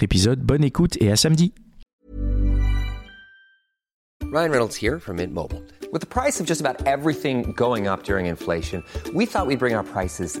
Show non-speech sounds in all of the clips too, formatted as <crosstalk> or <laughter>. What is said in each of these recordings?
épisode, bonne écoute et à samedi. Ryan Reynolds here from Mint Mobile. With the price of just about everything going up during inflation, we thought we'd bring our prices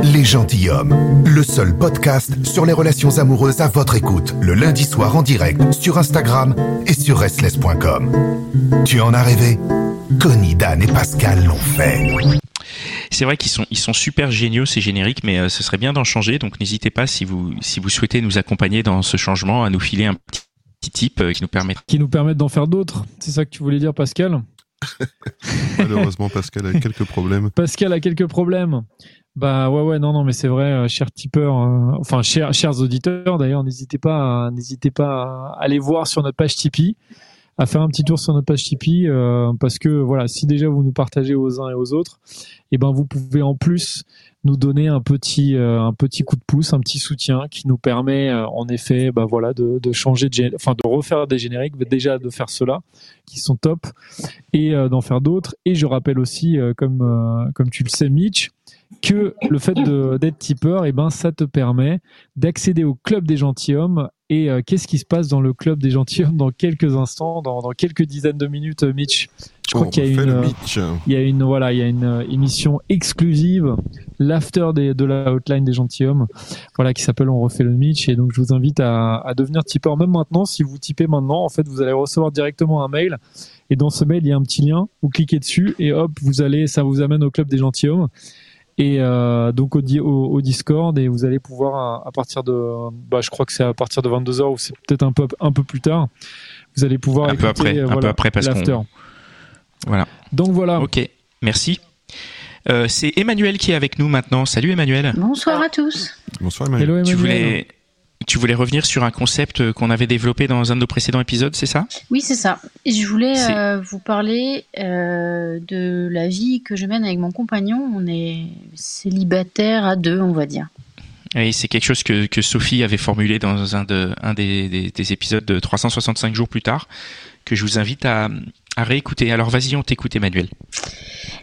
Les gentilshommes, le seul podcast sur les relations amoureuses à votre écoute, le lundi soir en direct sur Instagram et sur restless.com. Tu en as rêvé? Connie, Dan et Pascal l'ont fait. C'est vrai qu'ils sont, ils sont super géniaux ces génériques, mais euh, ce serait bien d'en changer. Donc n'hésitez pas si vous, si vous souhaitez nous accompagner dans ce changement, à nous filer un petit, petit tip euh, qui nous permet. Qui nous permettent d'en faire d'autres. C'est ça que tu voulais dire, Pascal? <laughs> Malheureusement, Pascal a quelques problèmes. Pascal a quelques problèmes. Bah ouais ouais non non mais c'est vrai euh, chers tipeurs euh, enfin chers chers auditeurs d'ailleurs n'hésitez pas n'hésitez pas à aller voir sur notre page Tipeee à faire un petit tour sur notre page Tipeee euh, parce que voilà si déjà vous nous partagez aux uns et aux autres et ben vous pouvez en plus nous donner un petit euh, un petit coup de pouce un petit soutien qui nous permet en effet bah voilà de, de changer de enfin de refaire des génériques déjà de faire ceux-là qui sont top et d'en faire d'autres. Et je rappelle aussi comme comme tu le sais Mitch que le fait d'être tipeur, et ben, ça te permet d'accéder au club des gentilshommes. Et euh, qu'est-ce qui se passe dans le club des gentilshommes dans quelques instants, dans, dans quelques dizaines de minutes, euh, Mitch? Je crois On qu'il y euh, y a une, voilà, il y a une euh, émission exclusive, l'after de la hotline des gentilshommes, voilà, qui s'appelle On refait le Mitch. Et donc, je vous invite à, à devenir tipeur même maintenant. Si vous tipez maintenant, en fait, vous allez recevoir directement un mail. Et dans ce mail, il y a un petit lien. Vous cliquez dessus et hop, vous allez, ça vous amène au club des gentilshommes. Et euh, donc au, di- au, au Discord et vous allez pouvoir à, à partir de bah, je crois que c'est à partir de 22h ou c'est peut-être un peu un peu plus tard vous allez pouvoir Un peu écouter, après, euh, un peu voilà, après, parce l'after. Voilà. donc voilà Ok, merci. Euh, c'est Emmanuel qui est avec nous maintenant. Salut Emmanuel. Bonsoir à tous. Bonsoir, Emmanuel. hello Tu Emmanuel voulais, tu voulais revenir sur un concept qu'on avait développé dans un de nos précédents épisodes, c'est ça? Oui, c'est ça. Je voulais euh, vous parler euh, de la vie que je mène avec mon compagnon. On est célibataire à deux, on va dire. Et c'est quelque chose que, que Sophie avait formulé dans un, de, un des, des- des épisodes de 365 jours plus tard, que je vous invite à, à réécouter. Alors vas-y, on t'écoute Emmanuel.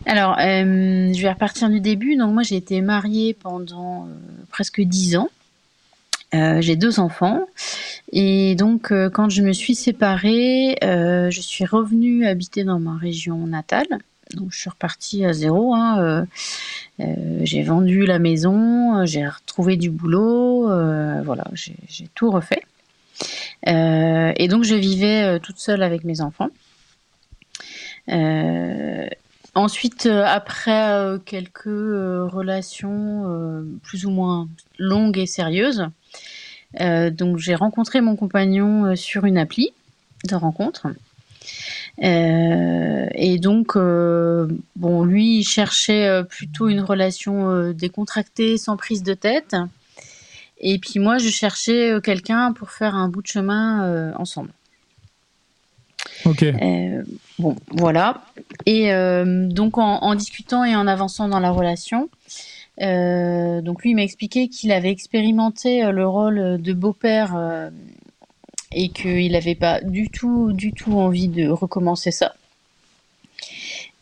Alors, euh, je vais repartir du début. Donc, moi, j'ai été mariée pendant presque dix ans. Euh, j'ai deux enfants. Et donc, euh, quand je me suis séparée, euh, je suis revenue habiter dans ma région natale. Donc, je suis repartie à zéro. hein, euh, euh, j'ai vendu la maison, j'ai retrouvé du boulot. voilà, j'ai tout refait. Et donc, je vivais toute seule avec mes enfants. Ensuite, après quelques relations plus ou moins longues et sérieuses, donc j'ai rencontré mon compagnon euh, sur une appli de rencontre. Euh, et donc, euh, bon, lui, il cherchait euh, plutôt une relation euh, décontractée, sans prise de tête. Et puis moi, je cherchais euh, quelqu'un pour faire un bout de chemin euh, ensemble. ok Euh, bon, voilà. Et euh, donc en, en discutant et en avançant dans la relation, euh, donc lui il m'a expliqué qu'il avait expérimenté euh, le rôle de beau-père euh, et qu'il n'avait pas du tout, du tout envie de recommencer ça.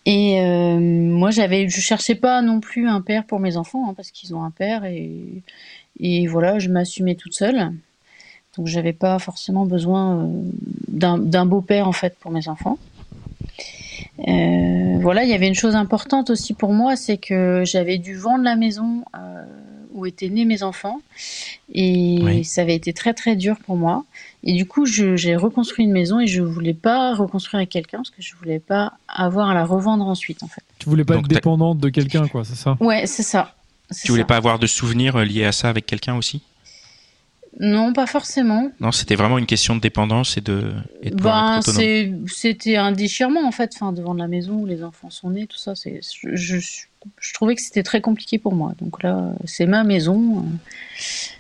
Et moi j'avais, je cherchais pas non plus un père pour mes enfants hein, parce qu'ils ont un père et, et voilà, je m'assumais toute seule. Donc j'avais pas forcément besoin d'un beau-père en fait pour mes enfants. Euh, voilà, il y avait une chose importante aussi pour moi, c'est que j'avais dû vendre la maison euh, où étaient nés mes enfants Et Oui. ça avait été très très dur pour moi. Et du coup, j'ai reconstruit une maison et je voulais pas reconstruire avec quelqu'un parce que je voulais pas avoir à la revendre ensuite, en fait. Tu voulais pas Donc être dépendante de quelqu'un, quoi, c'est ça? Ouais, c'est ça. Tu voulais ça. pas avoir de souvenirs euh, liés à ça avec quelqu'un aussi? Non, pas forcément. Non, c'était vraiment une question de dépendance et de, et de pouvoir Ben, c'était un déchirement en fait, enfin, devant la maison où les enfants sont nés, tout ça. C'est, je, je, je trouvais que c'était très compliqué pour moi. Donc là, c'est ma maison, euh,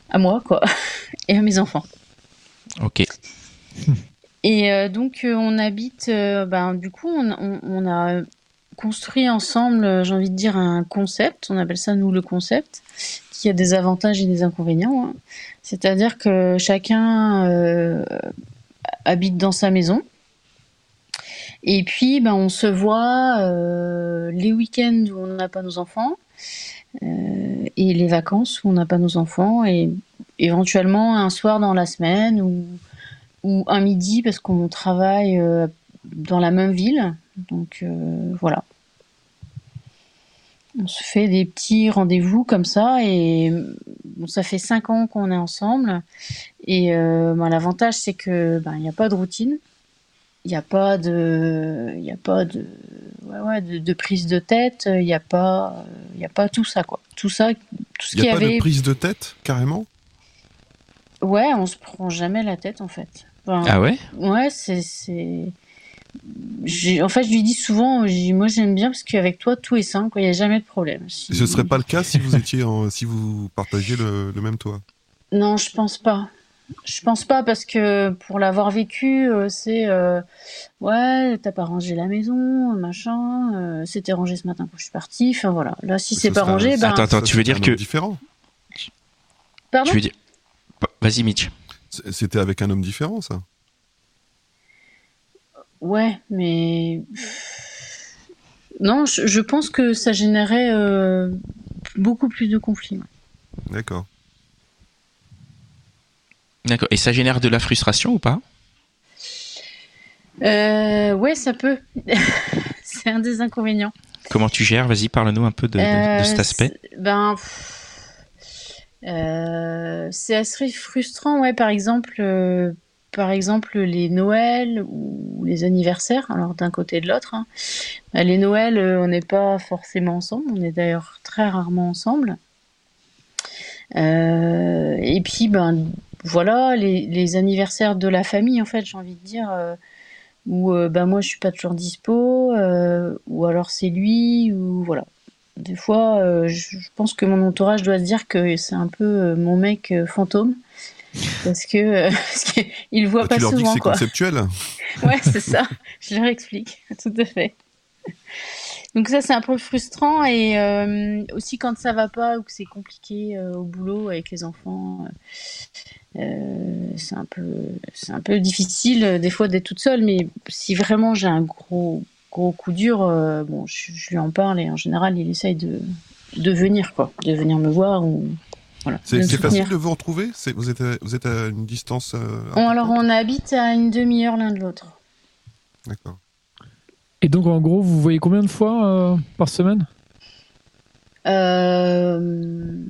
à moi, quoi, <laughs> et à mes enfants. Ok. Et euh, donc, euh, on habite, ben, du coup, on, on- on a construit ensemble, euh, j'ai envie de dire, un concept. On appelle ça, nous, le concept, qui a des avantages et des inconvénients. hein. C'est-à-dire que chacun euh, habite dans sa maison. Et puis, ben, on se voit euh, les week-ends où on n'a pas nos enfants et les vacances où on n'a pas nos enfants et éventuellement un soir dans la semaine ou, ou un midi parce qu'on travaille dans la même ville. Donc euh, voilà. On se fait des petits rendez-vous comme ça et bon, ça fait cinq ans qu'on est ensemble. Et euh, ben, l'avantage c'est que ben, il n'y a pas de routine, il n'y a pas de, il y a pas de, ouais, ouais, de, de prise de tête, il n'y a pas, il y a pas tout ça quoi. Tout ça, tout ce Il qu'il n'y y a pas avait. de prise de tête, carrément? Ouais, on se prend jamais la tête en fait. Enfin, Ah ouais? Ouais, c'est. En fait, je lui dis souvent, dis, moi j'aime bien parce qu'avec toi tout est simple, il n'y a jamais de problème. Si- Ce serait pas le cas si vous étiez en- si vous partagiez le, le même toit? Non, je pense pas. Je pense pas parce que pour l'avoir vécu, euh, c'est euh, ouais, t'as pas rangé la maison, machin. euh, C'était rangé ce matin quand je suis partie. Enfin voilà. Là, si Ce c'est pas serait- rangé, ben. Attends, attends, tu veux dire un que- homme différent. Pardon? Tu veux dire... Vas-y, Mitch. C'était avec un homme différent, ça. Ouais, mais non, je, je pense que ça générait euh, beaucoup plus de conflits. D'accord. D'accord. Et ça génère de la frustration ou pas? Euh, ouais, ça peut. <laughs> c'est un des inconvénients. Comment tu gères? Vas-y, parle-nous un peu de, de- de Euh, cet aspect. c'est- Ben, pff, euh, c'est assez frustrant, ouais. Par exemple, euh, par exemple, les Noëls ou les anniversaires. Alors d'un côté et de l'autre. hein. Ben, les Noëls, euh, on n'est pas forcément ensemble. On est d'ailleurs très rarement ensemble. Euh, et puis, ben, voilà, les, anniversaires de la famille, en fait, j'ai envie de dire. euh, où euh, ben moi je suis pas toujours dispo, ou alors c'est lui, ou voilà. Des fois, je pense que mon entourage doit se dire que c'est un peu mon mec fantôme, parce que euh, <laughs> parce qu'il le voit Bah, pas tu leur dis que souvent, c'est quoi. conceptuel? <laughs> Ouais, c'est ça. Je leur explique, <laughs> tout à fait. Donc ça, c'est un peu frustrant et euh, aussi quand ça va pas ou que c'est compliqué euh, au boulot avec les enfants, euh, c'est un peu, c'est un peu difficile des fois d'être toute seule. Mais si vraiment j'ai un gros, gros coup dur, bon, je, je lui en parle et en général, il essaye de, de venir quoi, de venir me voir ou voilà. C'est facile de vous retrouver? Vous, êtes à, vous êtes à une distance. euh, Bon, alors on habite à une demi-heure l'un de l'autre. D'accord. Et donc, en gros, vous voyez combien de fois euh, par semaine? Euh,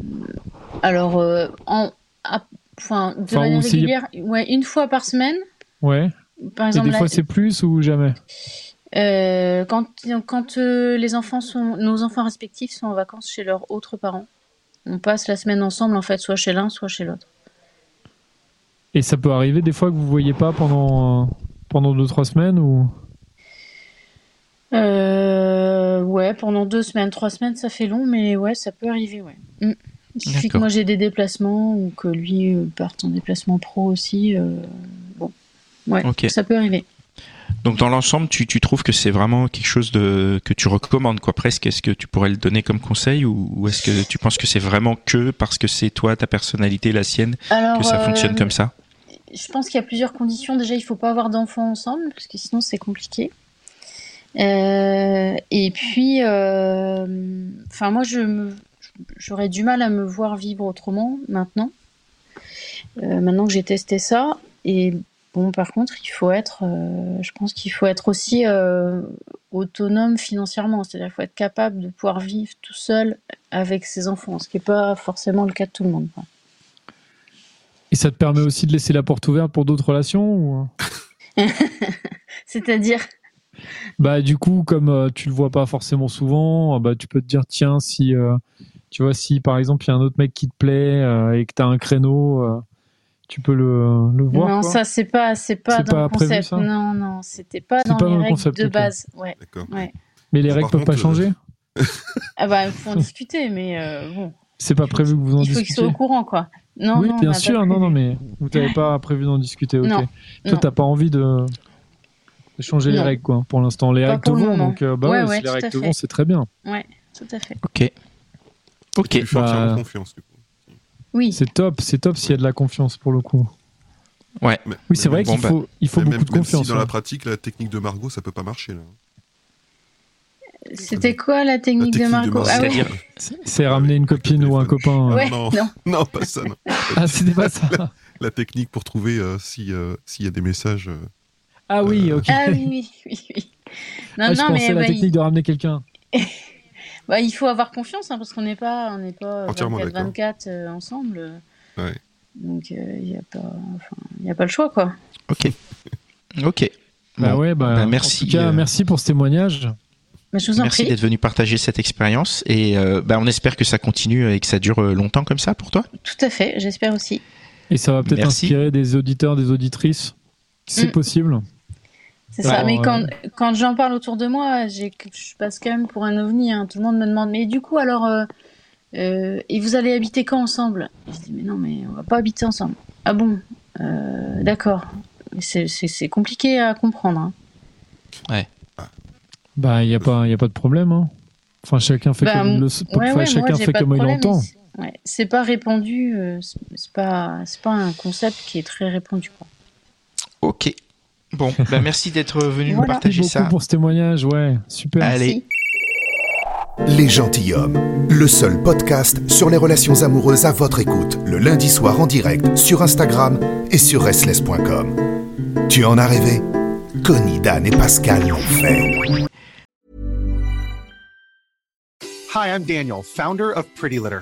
alors, euh, en, à- enfin, de Enfin, manière régulière, ouais, une fois par semaine. Ouais. Par Et exemple, des la- fois, c'est plus ou jamais? Euh, quand, quand euh, les enfants sont, nos enfants respectifs sont en vacances chez leurs autres parents, on passe la semaine ensemble, en fait, soit chez l'un, soit chez l'autre. Et ça peut arriver des fois que vous voyez pas pendant, euh, pendant deux, trois semaines ou... Euh, ouais, pendant deux semaines, trois semaines, ça fait long, mais ouais, ça peut arriver, ouais. Mm. Il suffit que moi j'ai des déplacements ou que lui euh, parte en déplacement pro aussi. euh, bon, ouais, ça peut arriver. Donc dans l'ensemble, tu, tu trouves que c'est vraiment quelque chose de que tu recommandes quoi presque? Est-ce que tu pourrais le donner comme conseil ou, ou est-ce que tu penses que c'est vraiment que parce que c'est toi, ta personnalité, la sienne, Alors, que ça fonctionne euh, comme ça? Je pense qu'il y a plusieurs conditions. Déjà, il faut pas avoir d'enfants ensemble, parce que sinon c'est compliqué. Euh, et puis, euh, enfin moi, je j'aurais du mal à me voir vivre autrement maintenant. Euh, maintenant que j'ai testé ça, et bon, par contre, il faut être, euh, je pense qu'il faut être aussi euh, autonome financièrement, c'est-à-dire qu'il faut être capable de pouvoir vivre tout seul avec ses enfants, ce qui n'est pas forcément le cas de tout le monde. quoi. Et ça te permet aussi de laisser la porte ouverte pour d'autres relations ou... <laughs> C'est-à-dire? Bah du coup, comme euh, tu le vois pas forcément souvent, euh, bah tu peux te dire tiens si tu vois si par exemple il y a un autre mec qui te plaît et que tu as un créneau, tu peux le, le voir. Non, quoi. ça c'est pas c'est pas dans pas le prévu, concept. ça? Non, non, c'était pas dans pas les dans le règles concept, de base. Ouais. D'accord. ouais. Mais les Par règles peuvent pas changer. Ah bah il faut en <laughs> discuter, mais euh, bon, C'est pas prévu que vous en il faut qu'ils discutiez. soient au courant quoi. Non, oui, non, bien sûr. Non, non, mais vous n'avez pas prévu d'en discuter. Ok. Non, Toi, t'as pas envie de, changer les règles, quoi. Pour l'instant, les Pas règles te vont, donc euh, bah Ouais, ouais, ouais, si les règles te vont, c'est très bien. Ouais, tout à fait. Ok. Ok. Entièrement bah, confiance, du coup. Oui. C'est top, c'est top s'il y a de la confiance pour le coup. Ouais. Mais- Oui, c'est vrai qu'il faut, il faut mais beaucoup même, de même si confiance. dans hein. la pratique, la technique de Margot, ça peut pas marcher, là. C'était quoi la technique, technique de Marco. Ah C'est- ramener une copine ou un copain. Ouais, non. non. <laughs> Non, pas ça, non. Ah, c'était pas ça. La technique pour trouver euh, si, euh, s'il y a des messages. euh, Ah oui, ok. Ah oui, oui, oui, oui. Non, Ah, je non, pensais mais la bah, technique il, de ramener quelqu'un. <laughs> bah, il faut avoir confiance hein, parce qu'on n'est pas, on n'est pas Entièrement 24-24 euh, ensemble. Ouais. Donc il n'y a pas, enfin, y a pas le choix quoi. Ok. <laughs> Ok. Bah Bon. ouais, bah, Bah, merci, En tout cas, euh, merci pour ce témoignage. Mais je vous en Merci prie. d'être venu partager cette expérience et euh, bah, on espère que ça continue et que ça dure euh, longtemps comme ça pour toi. Tout à fait, j'espère aussi. Et ça va peut-être inspirer des auditeurs, des auditrices. C'est Mm. possible. C'est ça. Mais quand, quand j'en parle autour de moi, je passe quand même pour un ovni. hein. Tout le monde me demande, mais du coup, alors, euh, euh, et vous allez habiter quand ensemble? Je dis, mais non, mais on va pas habiter ensemble. Ah bon? Euh, D'accord. C'est, compliqué à comprendre. hein. Bah, il n'y a, pas- y a pas de problème. hein. Enfin, chacun fait Bah, comme, le, Ouais, enfin, ouais, moi, chacun fait comme il entend. c'est- ouais, c'est pas répandu. euh, c'est, c'est pas, c'est pas un concept qui est très répandu. Quoi. Ok. Bon, <laughs> bah, merci d'être venu nous partager Merci beaucoup ça. pour ce témoignage. Ouais, super. Allez. Merci. Les Gentilhommes, le seul podcast sur les relations amoureuses à votre écoute, le lundi soir en direct sur Instagram et sur restless.com. Tu en as rêvé? Connie, Dan et Pascal l'ont fait. Hi, I'm Daniel, founder of Pretty Litter.